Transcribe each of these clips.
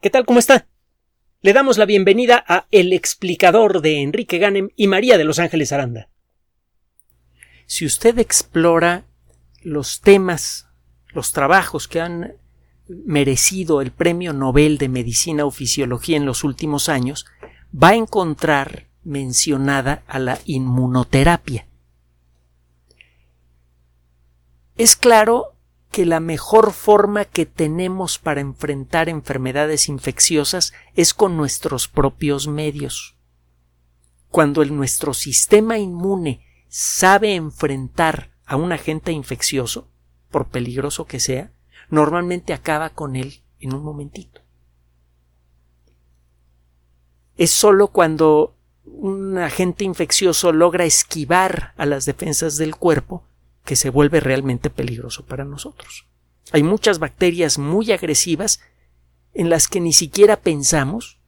¿Qué tal? ¿Cómo está? Le damos la bienvenida a El explicador de Enrique Ganem y María de Los Ángeles Aranda. Si usted explora los temas, los trabajos que han merecido el Premio Nobel de Medicina o Fisiología en los últimos años, va a encontrar mencionada a la inmunoterapia. Es claro que la mejor forma que tenemos para enfrentar enfermedades infecciosas es con nuestros propios medios. Cuando el, nuestro sistema inmune sabe enfrentar a un agente infeccioso, por peligroso que sea, normalmente acaba con él en un momentito. Es sólo cuando un agente infeccioso logra esquivar a las defensas del cuerpo que se vuelve realmente peligroso para nosotros. Hay muchas bacterias muy agresivas en las que ni siquiera pensamos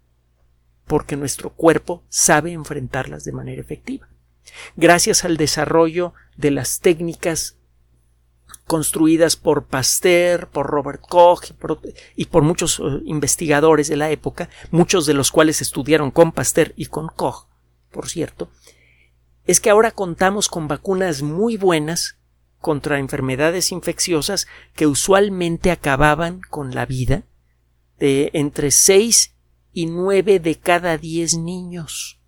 porque nuestro cuerpo sabe enfrentarlas de manera efectiva. Gracias al desarrollo de las técnicas construidas por Pasteur, por Robert Koch y por, muchos eh, investigadores de la época, muchos de los cuales estudiaron con Pasteur y con Koch, por cierto, es que ahora contamos con vacunas muy buenas contra enfermedades infecciosas que usualmente acababan con la vida de entre 6 y 9 de cada 10 niños.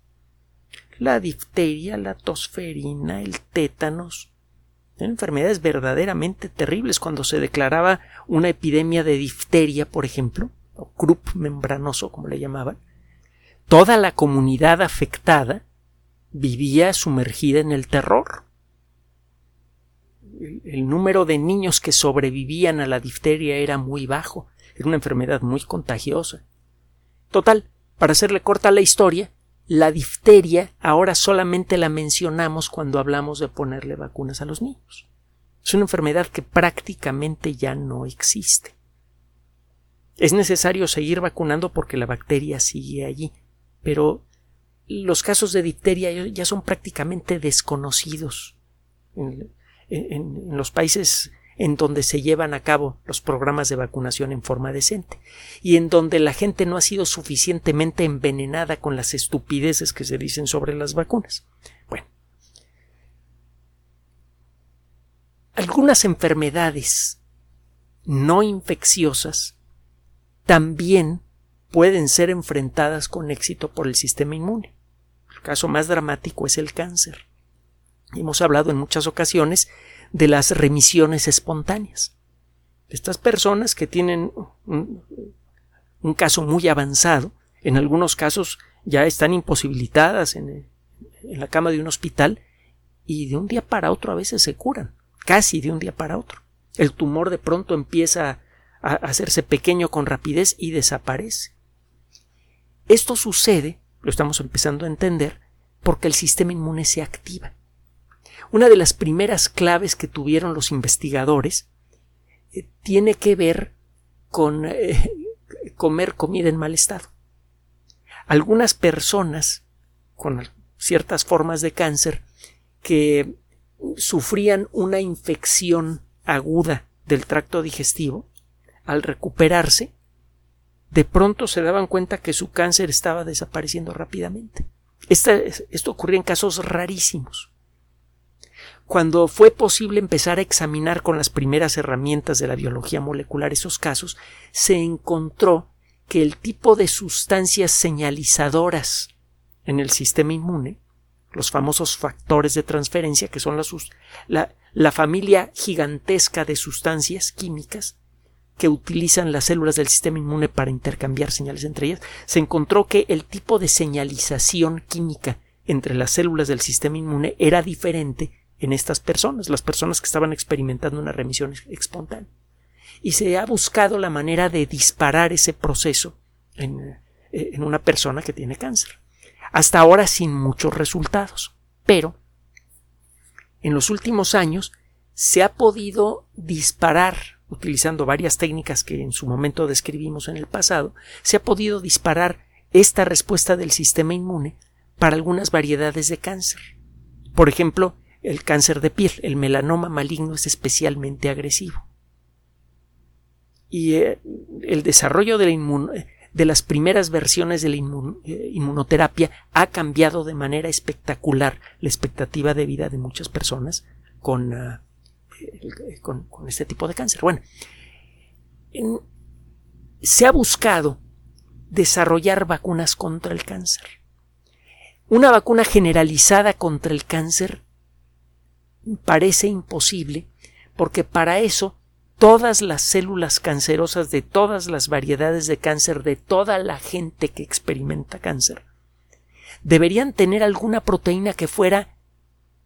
La difteria, la tosferina, el tétanos, enfermedades verdaderamente terribles cuando se declaraba una epidemia de difteria, por ejemplo, o croup membranoso, como le llamaban, toda la comunidad afectada vivía sumergida en el terror el número de niños que sobrevivían a la difteria era muy bajo, era una enfermedad muy contagiosa. Total, para hacerle corta la historia, la difteria ahora solamente la mencionamos cuando hablamos de ponerle vacunas a los niños. Es una enfermedad que prácticamente ya no existe. Es necesario seguir vacunando porque la bacteria sigue allí, pero los casos de difteria ya son prácticamente desconocidos en, los países en donde se llevan a cabo los programas de vacunación en forma decente y en donde la gente no ha sido suficientemente envenenada con las estupideces que se dicen sobre las vacunas. Bueno, algunas enfermedades no infecciosas también pueden ser enfrentadas con éxito por el sistema inmune. El caso más dramático es el cáncer. Hemos hablado en muchas ocasiones de las remisiones espontáneas. Estas personas que tienen un, caso muy avanzado, en algunos casos ya están imposibilitadas en, la cama de un hospital y de un día para otro a veces se curan, casi de un día para otro. El tumor de pronto empieza a hacerse pequeño con rapidez y desaparece. Esto sucede, lo estamos empezando a entender, porque el sistema inmune se activa. Una de las primeras claves que tuvieron los investigadores eh, tiene que ver con eh, comer comida en mal estado. Algunas personas con ciertas formas de cáncer que sufrían una infección aguda del tracto digestivo, al recuperarse, de pronto se daban cuenta que su cáncer estaba desapareciendo rápidamente. esto ocurría en casos rarísimos cuando fue posible empezar a examinar con las primeras herramientas de la biología molecular esos casos, se encontró que el tipo de sustancias señalizadoras en el sistema inmune, los famosos factores de transferencia, que son la, la familia gigantesca de sustancias químicas que utilizan las células del sistema inmune para intercambiar señales entre ellas, se encontró que el tipo de señalización química entre las células del sistema inmune era diferente en estas personas, las personas que estaban experimentando una remisión espontánea. Y se ha buscado la manera de disparar ese proceso en, eh, en una persona que tiene cáncer. Hasta ahora sin muchos resultados. Pero en los últimos años se ha podido disparar, utilizando varias técnicas que en su momento describimos en el pasado, se ha podido disparar esta respuesta del sistema inmune para algunas variedades de cáncer. Por ejemplo, el cáncer de piel, el melanoma maligno es especialmente agresivo. Y eh, el desarrollo de la, de las primeras versiones de la eh, inmunoterapia ha cambiado de manera espectacular la expectativa de vida de muchas personas con, ah, con, este tipo de cáncer. Bueno, se ha buscado desarrollar vacunas contra el cáncer. Una vacuna generalizada contra el cáncer parece imposible porque para eso todas las células cancerosas de todas las variedades de cáncer de toda la gente que experimenta cáncer deberían tener alguna proteína que fuera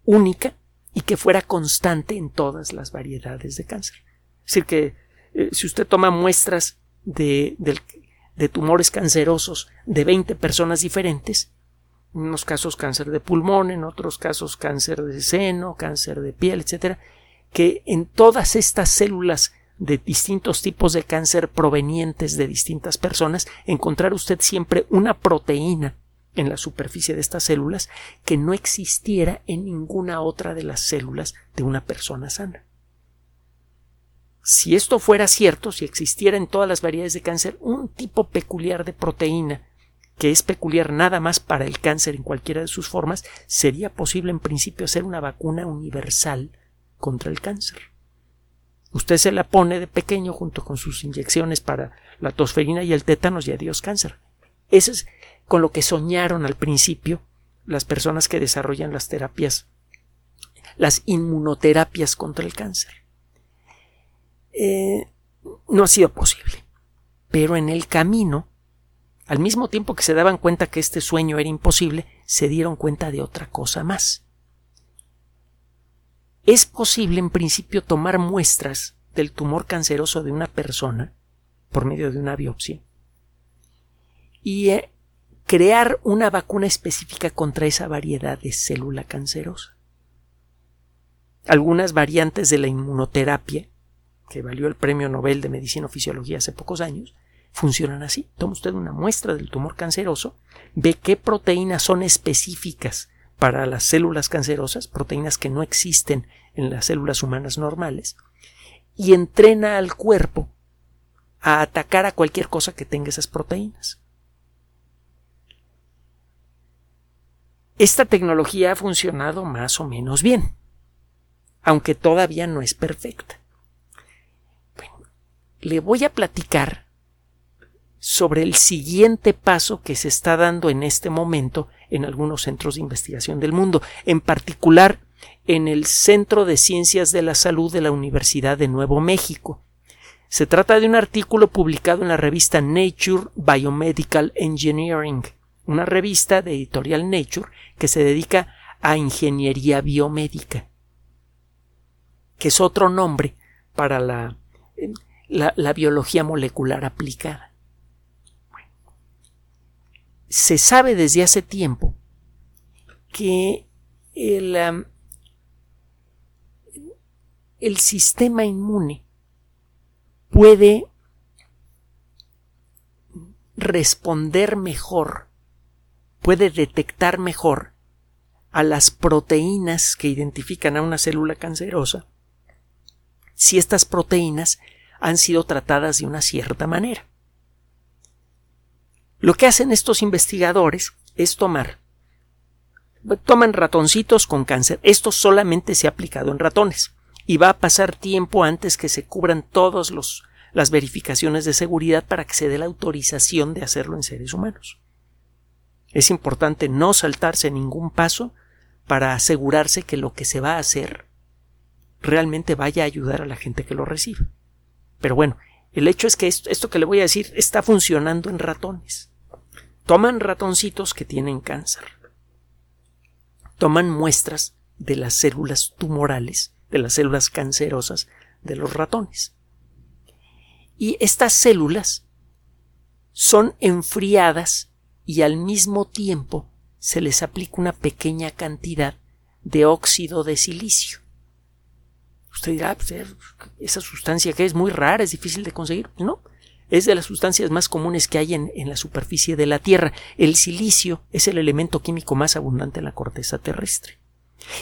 única y que fuera constante en todas las variedades de cáncer. Es decir, que eh, si usted toma muestras de, de tumores cancerosos de 20 personas diferentes, en unos casos cáncer de pulmón, en otros casos cáncer de seno, cáncer de piel, etcétera, que en todas estas células de distintos tipos de cáncer provenientes de distintas personas, encontrar usted siempre una proteína en la superficie de estas células que no existiera en ninguna otra de las células de una persona sana. Si esto fuera cierto, si existiera en todas las variedades de cáncer un tipo peculiar de proteína que es peculiar nada más para el cáncer en cualquiera de sus formas, sería posible en principio hacer una vacuna universal contra el cáncer. Usted se la pone de pequeño junto con sus inyecciones para la tosferina y el tétanos y adiós cáncer. Eso es con lo que soñaron al principio las personas que desarrollan las terapias, las inmunoterapias contra el cáncer. Eh, no ha sido posible. Pero en el camino, al mismo tiempo que se daban cuenta que este sueño era imposible, se dieron cuenta de otra cosa más es posible en principio tomar muestras del tumor canceroso de una persona por medio de una biopsia y eh, crear una vacuna específica contra esa variedad de célula cancerosa. Algunas variantes de la inmunoterapia, que valió el premio Nobel de Medicina o Fisiología hace pocos años, funcionan así. Toma usted una muestra del tumor canceroso, ve qué proteínas son específicas para las células cancerosas, proteínas que no existen en las células humanas normales, y entrena al cuerpo a atacar a cualquier cosa que tenga esas proteínas. Esta tecnología ha funcionado más o menos bien, aunque todavía no es perfecta. le voy a platicar sobre el siguiente paso que se está dando en este momento en algunos centros de investigación del mundo, en particular en el Centro de Ciencias de la Salud de la Universidad de Nuevo México. Se trata de un artículo publicado en la revista Nature Biomedical Engineering, una revista de editorial Nature que se dedica a ingeniería biomédica, que es otro nombre para la, la, biología molecular aplicada se sabe desde hace tiempo que el, el sistema inmune puede responder mejor, puede detectar mejor a las proteínas que identifican a una célula cancerosa si estas proteínas han sido tratadas de una cierta manera. Lo que hacen estos investigadores es tomar toman ratoncitos con cáncer. Esto solamente se ha aplicado en ratones y va a pasar tiempo antes que se cubran todas las verificaciones de seguridad para que se dé la autorización de hacerlo en seres humanos. Es importante no saltarse ningún paso para asegurarse que lo que se va a hacer realmente vaya a ayudar a la gente que lo recibe. Pero bueno, el hecho es que esto que le voy a decir está funcionando en ratones. Toman ratoncitos que tienen cáncer. Toman muestras de las células tumorales, de las células cancerosas de los ratones. Y estas células son enfriadas y al mismo tiempo se les aplica una pequeña cantidad de óxido de silicio. Usted dirá, pues, esa sustancia que es muy rara, es difícil de conseguir. No, es de las sustancias más comunes que hay en, la superficie de la Tierra. El silicio es el elemento químico más abundante en la corteza terrestre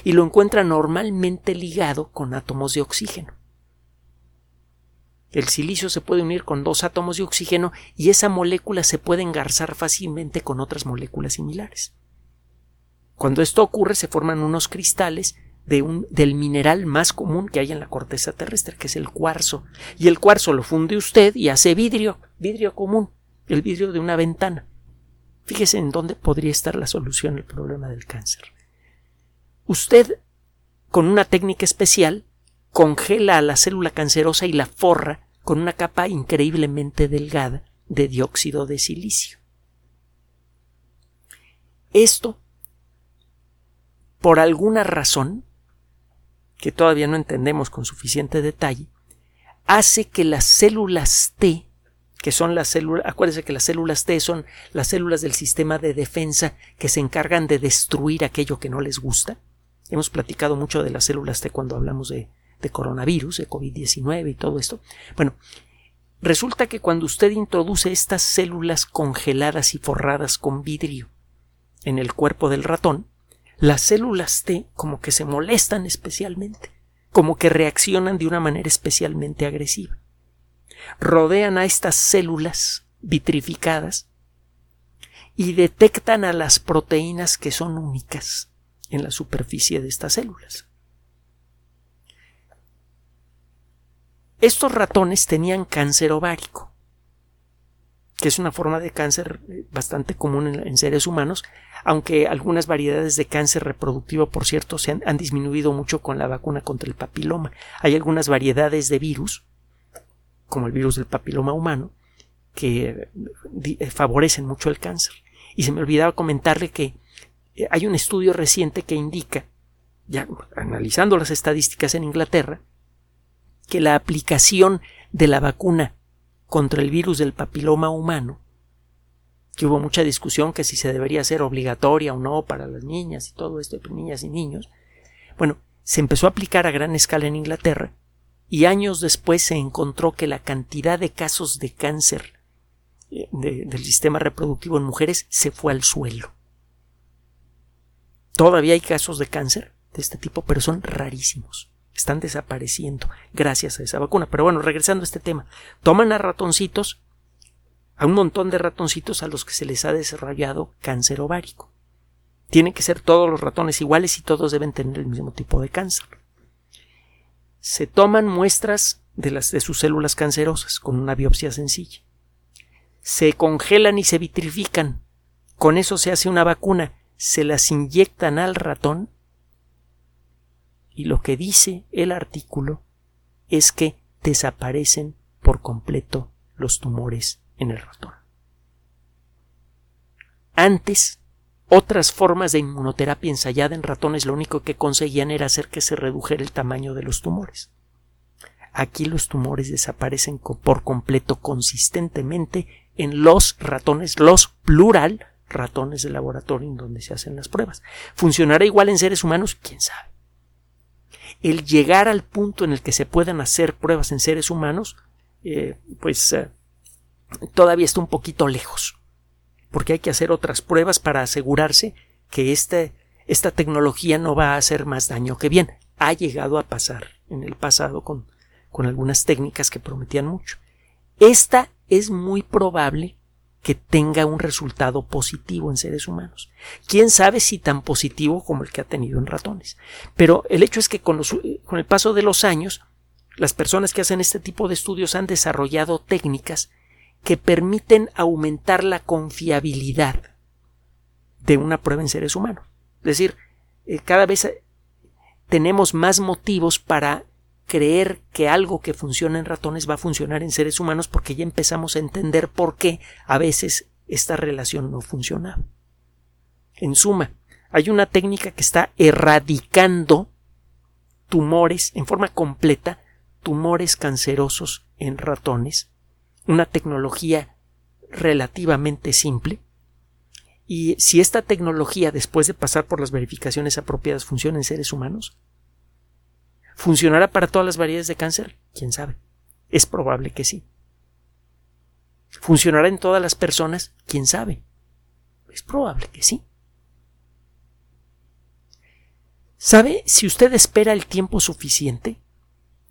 y lo encuentra normalmente ligado con átomos de oxígeno. El silicio se puede unir con dos átomos de oxígeno y esa molécula se puede engarzar fácilmente con otras moléculas similares. Cuando esto ocurre se forman unos cristales del mineral más común que hay en la corteza terrestre, que es el cuarzo. Y el cuarzo lo funde usted y hace vidrio, vidrio común, el vidrio de una ventana. Fíjese en dónde podría estar la solución al problema del cáncer. Usted, con una técnica especial, congela a la célula cancerosa y la forra con una capa increíblemente delgada de dióxido de silicio. Esto, por alguna razón, que todavía no entendemos con suficiente detalle, hace que las células T, que son las células, acuérdense que las células T son las células del sistema de defensa que se encargan de destruir aquello que no les gusta. Hemos platicado mucho de las células T cuando hablamos de de coronavirus, de COVID-19 y todo esto. Bueno, resulta que cuando usted introduce estas células congeladas y forradas con vidrio en el cuerpo del ratón, las células T como que se molestan especialmente, como que reaccionan de una manera especialmente agresiva. Rodean a estas células vitrificadas y detectan a las proteínas que son únicas en la superficie de estas células. Estos ratones tenían cáncer ovárico, que es una forma de cáncer eh, bastante común en, seres humanos, aunque algunas variedades de cáncer reproductivo, por cierto, se han, disminuido mucho con la vacuna contra el papiloma. Hay algunas variedades de virus, como el virus del papiloma humano, que eh, favorecen mucho el cáncer. Y se me olvidaba comentarle que eh, hay un estudio reciente que indica, ya analizando las estadísticas en Inglaterra, que la aplicación de la vacuna contra el virus del papiloma humano, que hubo mucha discusión que si se debería hacer obligatoria o no para las niñas y todo esto, niñas y niños, bueno, se empezó a aplicar a gran escala en Inglaterra y años después se encontró que la cantidad de casos de cáncer eh, del sistema reproductivo en mujeres se fue al suelo. Todavía hay casos de cáncer de este tipo, pero son rarísimos están desapareciendo gracias a esa vacuna. Pero bueno, regresando a este tema, toman a ratoncitos, a un montón de ratoncitos a los que se les ha desarrollado cáncer ovárico. Tienen que ser todos los ratones iguales y todos deben tener el mismo tipo de cáncer. Se toman muestras de, las, de sus células cancerosas con una biopsia sencilla. Se congelan y se vitrifican. Con eso se hace una vacuna. Se las inyectan al ratón y lo que dice el artículo es que desaparecen por completo los tumores en el ratón. Antes, otras formas de inmunoterapia ensayada en ratones lo único que conseguían era hacer que se redujera el tamaño de los tumores. Aquí los tumores desaparecen por completo consistentemente en los ratones, los plural ratones de laboratorio en donde se hacen las pruebas. ¿Funcionará igual en seres humanos? ¿Quién sabe? El llegar al punto en el que se puedan hacer pruebas en seres humanos, eh, pues eh, todavía está un poquito lejos, porque hay que hacer otras pruebas para asegurarse que este, esta tecnología no va a hacer más daño que bien. Ha llegado a pasar en el pasado con, con algunas técnicas que prometían mucho. Esta es muy probable que tenga un resultado positivo en seres humanos. Quién sabe si tan positivo como el que ha tenido en ratones. Pero el hecho es que con, el paso de los años, las personas que hacen este tipo de estudios han desarrollado técnicas que permiten aumentar la confiabilidad de una prueba en seres humanos. Es decir, eh, cada vez tenemos más motivos para creer que algo que funciona en ratones va a funcionar en seres humanos porque ya empezamos a entender por qué a veces esta relación no funciona. En suma, hay una técnica que está erradicando tumores en forma completa, tumores cancerosos en ratones, una tecnología relativamente simple, y si esta tecnología, después de pasar por las verificaciones apropiadas, funciona en seres humanos, ¿Funcionará para todas las variedades de cáncer? ¿Quién sabe? Es probable que sí. ¿Funcionará en todas las personas? ¿Quién sabe? Es probable que sí. ¿Sabe si usted espera el tiempo suficiente?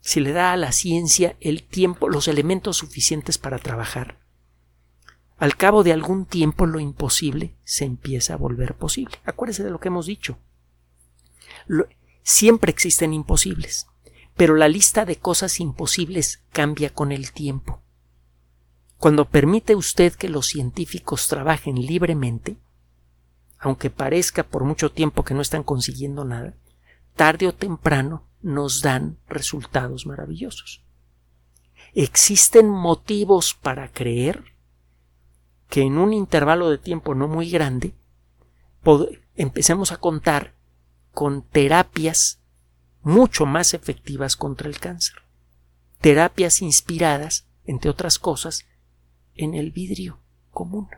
si le da a la ciencia el tiempo, los elementos suficientes para trabajar, al cabo de algún tiempo lo imposible se empieza a volver posible. Acuérdese de lo que hemos dicho. Siempre existen imposibles, pero la lista de cosas imposibles cambia con el tiempo. Cuando permite usted que los científicos trabajen libremente, aunque parezca por mucho tiempo que no están consiguiendo nada, tarde o temprano nos dan resultados maravillosos. Existen motivos para creer que en un intervalo de tiempo no muy grande empecemos a contar con terapias mucho más efectivas contra el cáncer. Terapias inspiradas, entre otras cosas, en el vidrio común.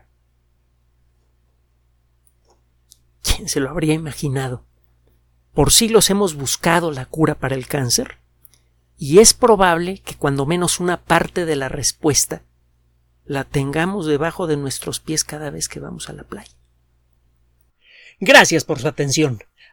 ¿Quién se lo habría imaginado? Por siglos hemos buscado la cura para el cáncer y es probable que cuando menos una parte de la respuesta la tengamos debajo de nuestros pies cada vez que vamos a la playa. Gracias por su atención.